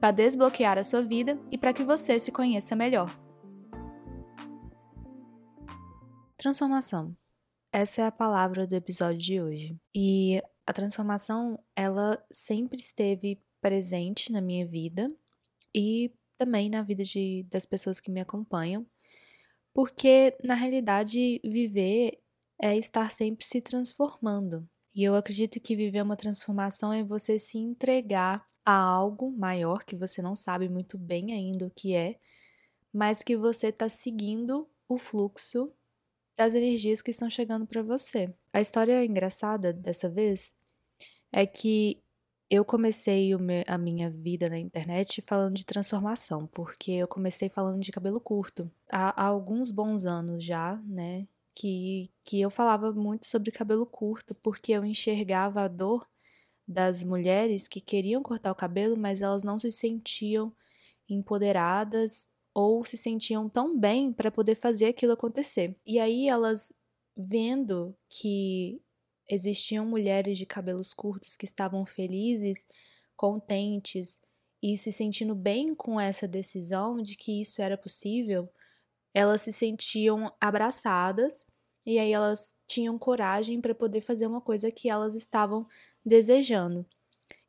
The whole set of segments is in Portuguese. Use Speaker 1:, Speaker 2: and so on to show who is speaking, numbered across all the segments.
Speaker 1: para desbloquear a sua vida e para que você se conheça melhor. Transformação. Essa é a palavra do episódio de hoje. E a transformação, ela sempre esteve presente na minha vida e também na vida de, das pessoas que me acompanham, porque na realidade viver é estar sempre se transformando. E eu acredito que viver uma transformação é você se entregar a algo maior que você não sabe muito bem ainda o que é, mas que você está seguindo o fluxo das energias que estão chegando para você. A história engraçada dessa vez é que eu comecei a minha vida na internet falando de transformação, porque eu comecei falando de cabelo curto. Há, há alguns bons anos já, né? Que, que eu falava muito sobre cabelo curto, porque eu enxergava a dor das mulheres que queriam cortar o cabelo, mas elas não se sentiam empoderadas ou se sentiam tão bem para poder fazer aquilo acontecer. E aí elas vendo que existiam mulheres de cabelos curtos que estavam felizes, contentes e se sentindo bem com essa decisão de que isso era possível, elas se sentiam abraçadas e aí elas tinham coragem para poder fazer uma coisa que elas estavam desejando.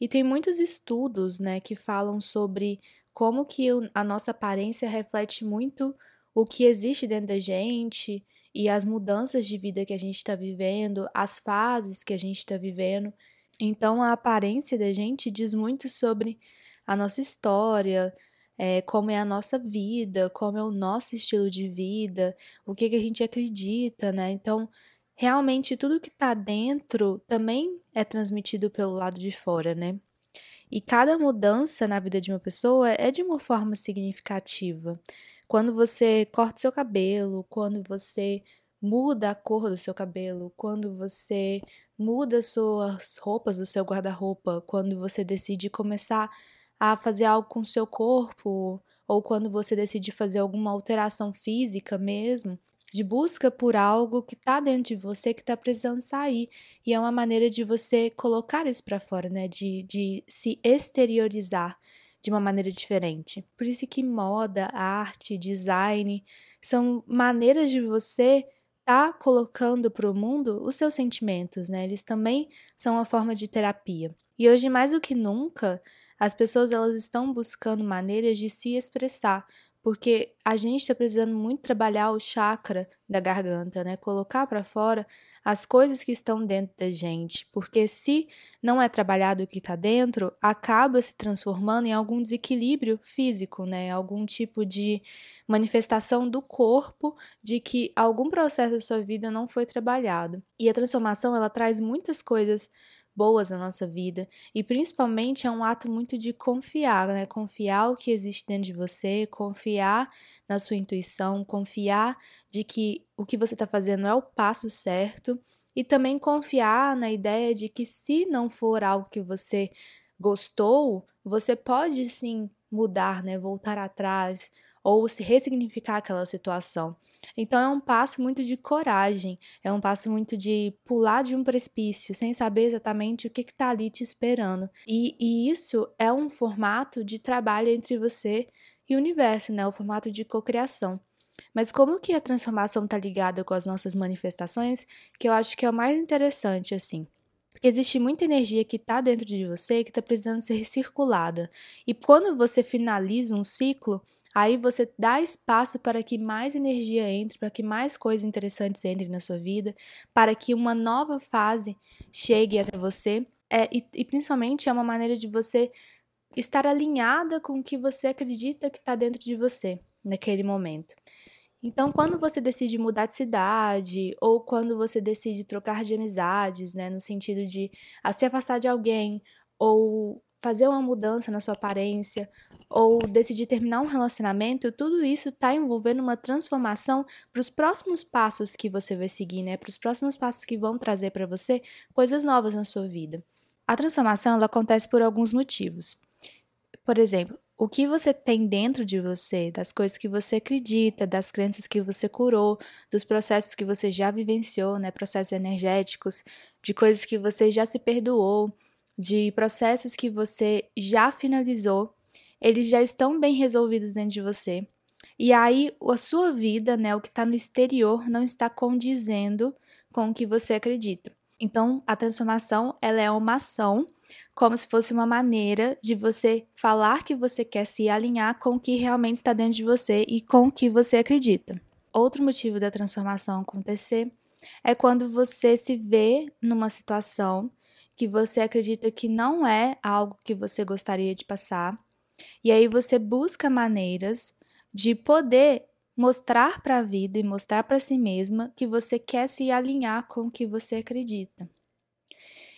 Speaker 1: E tem muitos estudos, né, que falam sobre como que a nossa aparência reflete muito o que existe dentro da gente e as mudanças de vida que a gente está vivendo, as fases que a gente está vivendo. Então, a aparência da gente diz muito sobre a nossa história, é, como é a nossa vida, como é o nosso estilo de vida, o que, que a gente acredita, né? Então, realmente tudo que está dentro também é transmitido pelo lado de fora, né? E cada mudança na vida de uma pessoa é de uma forma significativa. Quando você corta o seu cabelo, quando você muda a cor do seu cabelo, quando você muda suas roupas do seu guarda-roupa, quando você decide começar a fazer algo com o seu corpo, ou quando você decide fazer alguma alteração física mesmo, de busca por algo que está dentro de você que está precisando sair. E é uma maneira de você colocar isso para fora, né? De, de se exteriorizar de uma maneira diferente. Por isso que moda, arte, design são maneiras de você estar tá colocando para o mundo os seus sentimentos, né? Eles também são uma forma de terapia. E hoje mais do que nunca, as pessoas elas estão buscando maneiras de se expressar, porque a gente está precisando muito trabalhar o chakra da garganta, né? Colocar para fora as coisas que estão dentro da gente, porque se não é trabalhado o que está dentro, acaba se transformando em algum desequilíbrio físico, né? Algum tipo de manifestação do corpo de que algum processo da sua vida não foi trabalhado. E a transformação ela traz muitas coisas boas na nossa vida e principalmente é um ato muito de confiar, né? Confiar o que existe dentro de você, confiar na sua intuição, confiar de que o que você está fazendo é o passo certo e também confiar na ideia de que se não for algo que você gostou, você pode sim mudar, né? Voltar atrás ou se ressignificar aquela situação. Então é um passo muito de coragem, é um passo muito de pular de um precipício sem saber exatamente o que está ali te esperando. E, e isso é um formato de trabalho entre você e o universo, né? O formato de cocriação. Mas como que a transformação está ligada com as nossas manifestações, que eu acho que é o mais interessante, assim. Porque existe muita energia que está dentro de você que está precisando ser circulada. E quando você finaliza um ciclo, Aí você dá espaço para que mais energia entre, para que mais coisas interessantes entrem na sua vida, para que uma nova fase chegue até você. é, e, e principalmente é uma maneira de você estar alinhada com o que você acredita que está dentro de você naquele momento. Então, quando você decide mudar de cidade, ou quando você decide trocar de amizades, né, no sentido de se afastar de alguém, ou fazer uma mudança na sua aparência, ou decidir terminar um relacionamento, tudo isso está envolvendo uma transformação para os próximos passos que você vai seguir, né? Para os próximos passos que vão trazer para você coisas novas na sua vida. A transformação ela acontece por alguns motivos. Por exemplo, o que você tem dentro de você, das coisas que você acredita, das crenças que você curou, dos processos que você já vivenciou, né, processos energéticos, de coisas que você já se perdoou, de processos que você já finalizou, eles já estão bem resolvidos dentro de você. E aí a sua vida, né, o que está no exterior, não está condizendo com o que você acredita. Então, a transformação, ela é uma ação como se fosse uma maneira de você falar que você quer se alinhar com o que realmente está dentro de você e com o que você acredita. Outro motivo da transformação acontecer é quando você se vê numa situação que você acredita que não é algo que você gostaria de passar, e aí você busca maneiras de poder mostrar para a vida e mostrar para si mesma que você quer se alinhar com o que você acredita.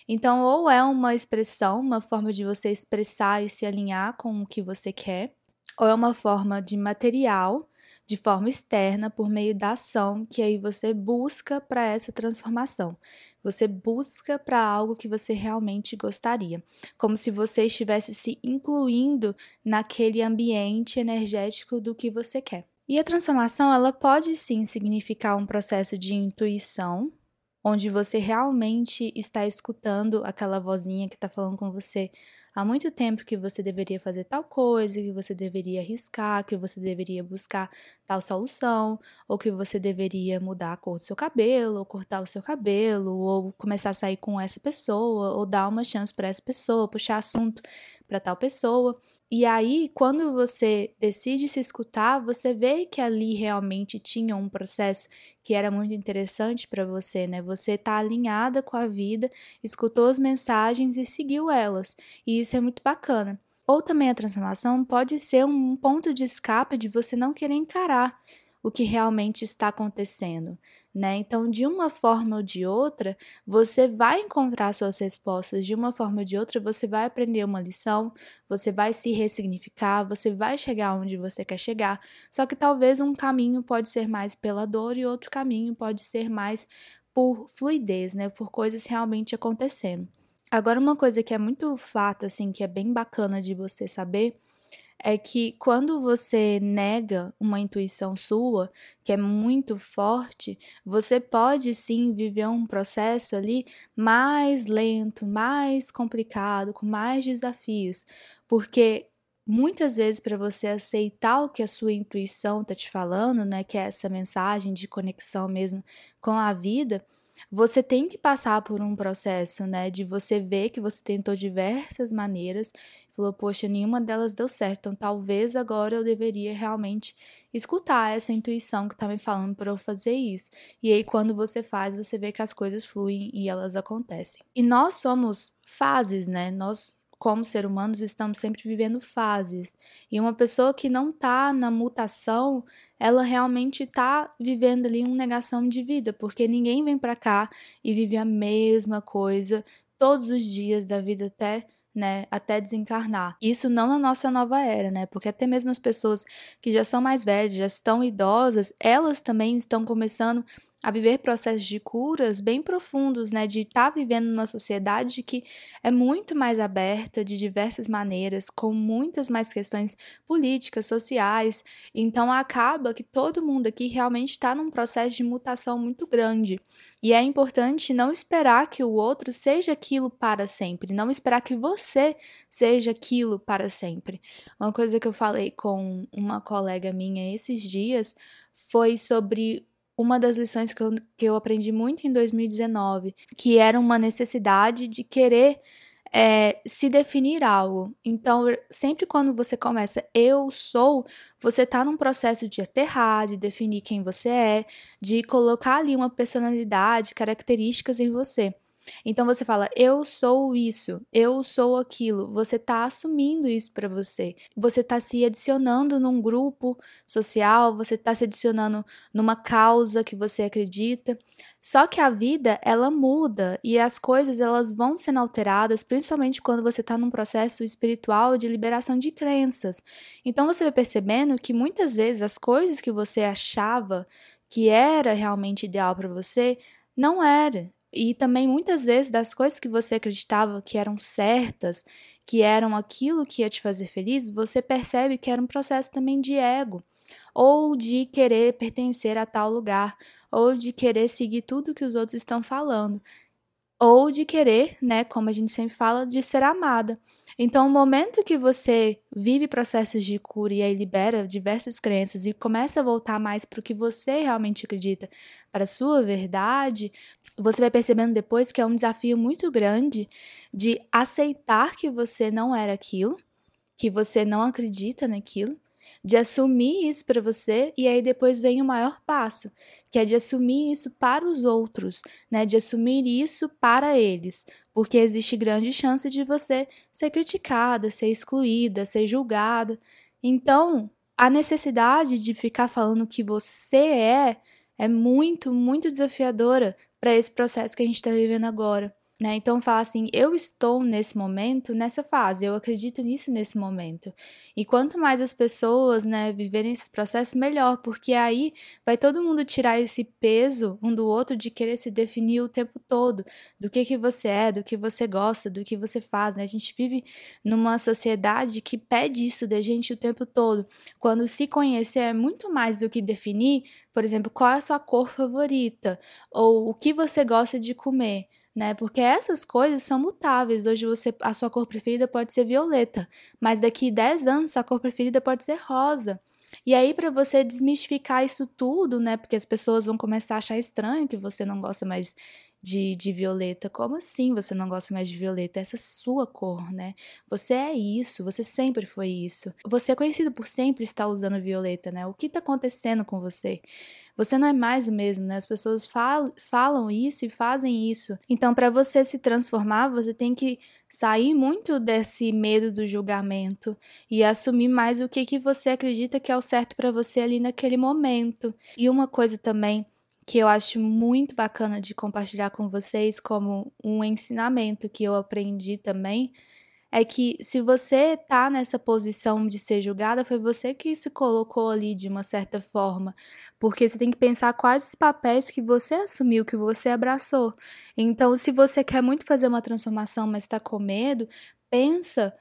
Speaker 1: Então, ou é uma expressão, uma forma de você expressar e se alinhar com o que você quer, ou é uma forma de material, de forma externa, por meio da ação, que aí você busca para essa transformação. Você busca para algo que você realmente gostaria, como se você estivesse se incluindo naquele ambiente energético do que você quer. E a transformação, ela pode sim significar um processo de intuição, onde você realmente está escutando aquela vozinha que está falando com você. Há muito tempo que você deveria fazer tal coisa, que você deveria arriscar, que você deveria buscar tal solução, ou que você deveria mudar a cor do seu cabelo, ou cortar o seu cabelo, ou começar a sair com essa pessoa, ou dar uma chance para essa pessoa, puxar assunto para tal pessoa. E aí, quando você decide se escutar, você vê que ali realmente tinha um processo que era muito interessante para você, né? Você tá alinhada com a vida, escutou as mensagens e seguiu elas. E isso é muito bacana. Ou também a transformação pode ser um ponto de escape de você não querer encarar o que realmente está acontecendo, né? Então, de uma forma ou de outra, você vai encontrar suas respostas, de uma forma ou de outra, você vai aprender uma lição, você vai se ressignificar, você vai chegar onde você quer chegar. Só que talvez um caminho pode ser mais pela dor e outro caminho pode ser mais por fluidez, né? Por coisas realmente acontecendo. Agora, uma coisa que é muito fato, assim, que é bem bacana de você saber é que quando você nega uma intuição sua, que é muito forte, você pode sim viver um processo ali mais lento, mais complicado, com mais desafios, porque muitas vezes para você aceitar o que a sua intuição está te falando, né, que é essa mensagem de conexão mesmo com a vida, você tem que passar por um processo, né, de você ver que você tentou diversas maneiras falou: Poxa, nenhuma delas deu certo, então talvez agora eu deveria realmente escutar essa intuição que tá me falando para eu fazer isso. E aí, quando você faz, você vê que as coisas fluem e elas acontecem. E nós somos fases, né? Nós como seres humanos, estamos sempre vivendo fases. E uma pessoa que não está na mutação, ela realmente está vivendo ali uma negação de vida, porque ninguém vem para cá e vive a mesma coisa todos os dias da vida até né, até desencarnar. Isso não na nossa nova era, né? Porque até mesmo as pessoas que já são mais velhas, já estão idosas, elas também estão começando a viver processos de curas bem profundos, né? De estar tá vivendo numa sociedade que é muito mais aberta de diversas maneiras, com muitas mais questões políticas, sociais. Então acaba que todo mundo aqui realmente está num processo de mutação muito grande. E é importante não esperar que o outro seja aquilo para sempre, não esperar que você seja aquilo para sempre. Uma coisa que eu falei com uma colega minha esses dias foi sobre uma das lições que eu, que eu aprendi muito em 2019, que era uma necessidade de querer é, se definir algo. Então, sempre quando você começa eu sou, você está num processo de aterrar, de definir quem você é, de colocar ali uma personalidade, características em você. Então você fala, eu sou isso, eu sou aquilo. Você está assumindo isso para você. Você está se adicionando num grupo social, você está se adicionando numa causa que você acredita. Só que a vida, ela muda e as coisas elas vão sendo alteradas, principalmente quando você está num processo espiritual de liberação de crenças. Então você vai percebendo que muitas vezes as coisas que você achava que era realmente ideal para você, não era. E também muitas vezes das coisas que você acreditava que eram certas, que eram aquilo que ia te fazer feliz, você percebe que era um processo também de ego, ou de querer pertencer a tal lugar, ou de querer seguir tudo que os outros estão falando, ou de querer, né, como a gente sempre fala, de ser amada. Então, o momento que você vive processos de cura e aí libera diversas crenças e começa a voltar mais para o que você realmente acredita, para a sua verdade, você vai percebendo depois que é um desafio muito grande de aceitar que você não era aquilo, que você não acredita naquilo, de assumir isso para você e aí depois vem o maior passo, que é de assumir isso para os outros, né? De assumir isso para eles, porque existe grande chance de você ser criticada, ser excluída, ser julgada. Então, a necessidade de ficar falando que você é é muito, muito desafiadora para esse processo que a gente está vivendo agora. Né? Então fala assim, eu estou nesse momento, nessa fase, eu acredito nisso nesse momento. E quanto mais as pessoas, né, viverem esse processo, melhor, porque aí vai todo mundo tirar esse peso um do outro de querer se definir o tempo todo, do que que você é, do que você gosta, do que você faz, né? A gente vive numa sociedade que pede isso da gente o tempo todo. Quando se conhecer é muito mais do que definir, por exemplo, qual é a sua cor favorita ou o que você gosta de comer né? Porque essas coisas são mutáveis. Hoje você a sua cor preferida pode ser violeta, mas daqui 10 anos sua cor preferida pode ser rosa. E aí para você desmistificar isso tudo, né? Porque as pessoas vão começar a achar estranho que você não gosta mais de, de violeta. Como assim você não gosta mais de violeta? Essa é sua cor, né? Você é isso, você sempre foi isso. Você é conhecido por sempre estar usando violeta, né? O que está acontecendo com você? Você não é mais o mesmo, né? As pessoas falam, falam isso e fazem isso. Então, para você se transformar, você tem que sair muito desse medo do julgamento e assumir mais o que, que você acredita que é o certo para você ali naquele momento. E uma coisa também que eu acho muito bacana de compartilhar com vocês como um ensinamento que eu aprendi também é que se você tá nessa posição de ser julgada, foi você que se colocou ali de uma certa forma, porque você tem que pensar quais os papéis que você assumiu, que você abraçou. Então, se você quer muito fazer uma transformação, mas está com medo, pensa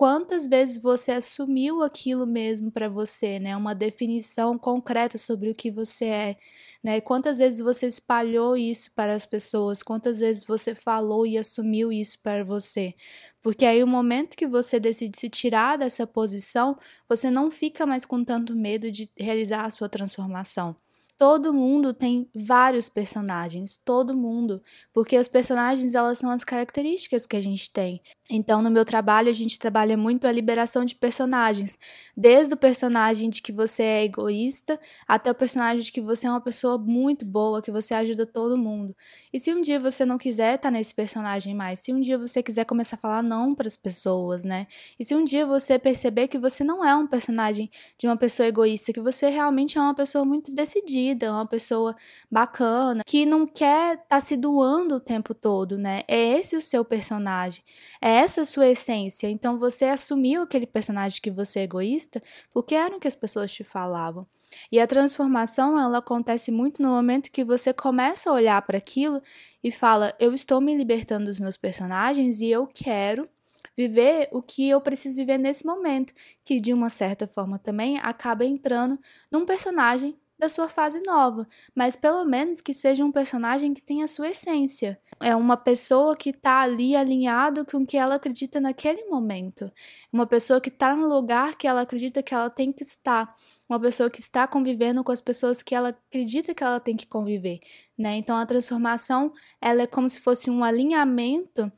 Speaker 1: quantas vezes você assumiu aquilo mesmo para você, né? Uma definição concreta sobre o que você é, né? Quantas vezes você espalhou isso para as pessoas? Quantas vezes você falou e assumiu isso para você? Porque aí o momento que você decide se tirar dessa posição, você não fica mais com tanto medo de realizar a sua transformação. Todo mundo tem vários personagens, todo mundo, porque os personagens elas são as características que a gente tem. Então, no meu trabalho, a gente trabalha muito a liberação de personagens, desde o personagem de que você é egoísta até o personagem de que você é uma pessoa muito boa, que você ajuda todo mundo. E se um dia você não quiser estar nesse personagem mais, se um dia você quiser começar a falar não para as pessoas, né? E se um dia você perceber que você não é um personagem de uma pessoa egoísta, que você realmente é uma pessoa muito decidida é uma pessoa bacana, que não quer estar tá se doando o tempo todo, né? É esse o seu personagem, é essa a sua essência. Então você assumiu aquele personagem que você é egoísta porque era o que as pessoas te falavam. E a transformação, ela acontece muito no momento que você começa a olhar para aquilo e fala: eu estou me libertando dos meus personagens e eu quero viver o que eu preciso viver nesse momento, que de uma certa forma também acaba entrando num personagem da sua fase nova, mas pelo menos que seja um personagem que tenha a sua essência. É uma pessoa que está ali alinhado com o que ela acredita naquele momento. Uma pessoa que está no lugar que ela acredita que ela tem que estar. Uma pessoa que está convivendo com as pessoas que ela acredita que ela tem que conviver, né? Então a transformação, ela é como se fosse um alinhamento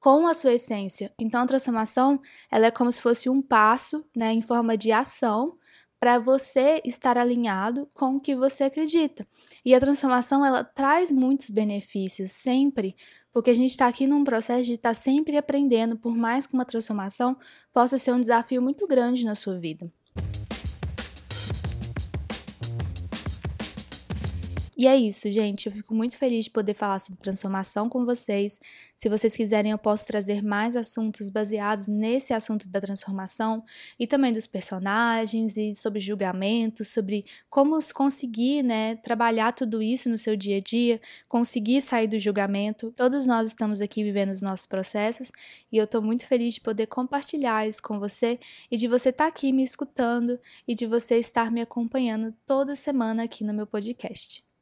Speaker 1: com a sua essência. Então a transformação, ela é como se fosse um passo, né, em forma de ação para você estar alinhado com o que você acredita. E a transformação ela traz muitos benefícios sempre, porque a gente está aqui num processo de estar tá sempre aprendendo, por mais que uma transformação possa ser um desafio muito grande na sua vida. E é isso, gente. Eu fico muito feliz de poder falar sobre transformação com vocês. Se vocês quiserem, eu posso trazer mais assuntos baseados nesse assunto da transformação e também dos personagens e sobre julgamento, sobre como conseguir, né, trabalhar tudo isso no seu dia a dia, conseguir sair do julgamento. Todos nós estamos aqui vivendo os nossos processos e eu estou muito feliz de poder compartilhar isso com você e de você estar tá aqui me escutando e de você estar me acompanhando toda semana aqui no meu podcast.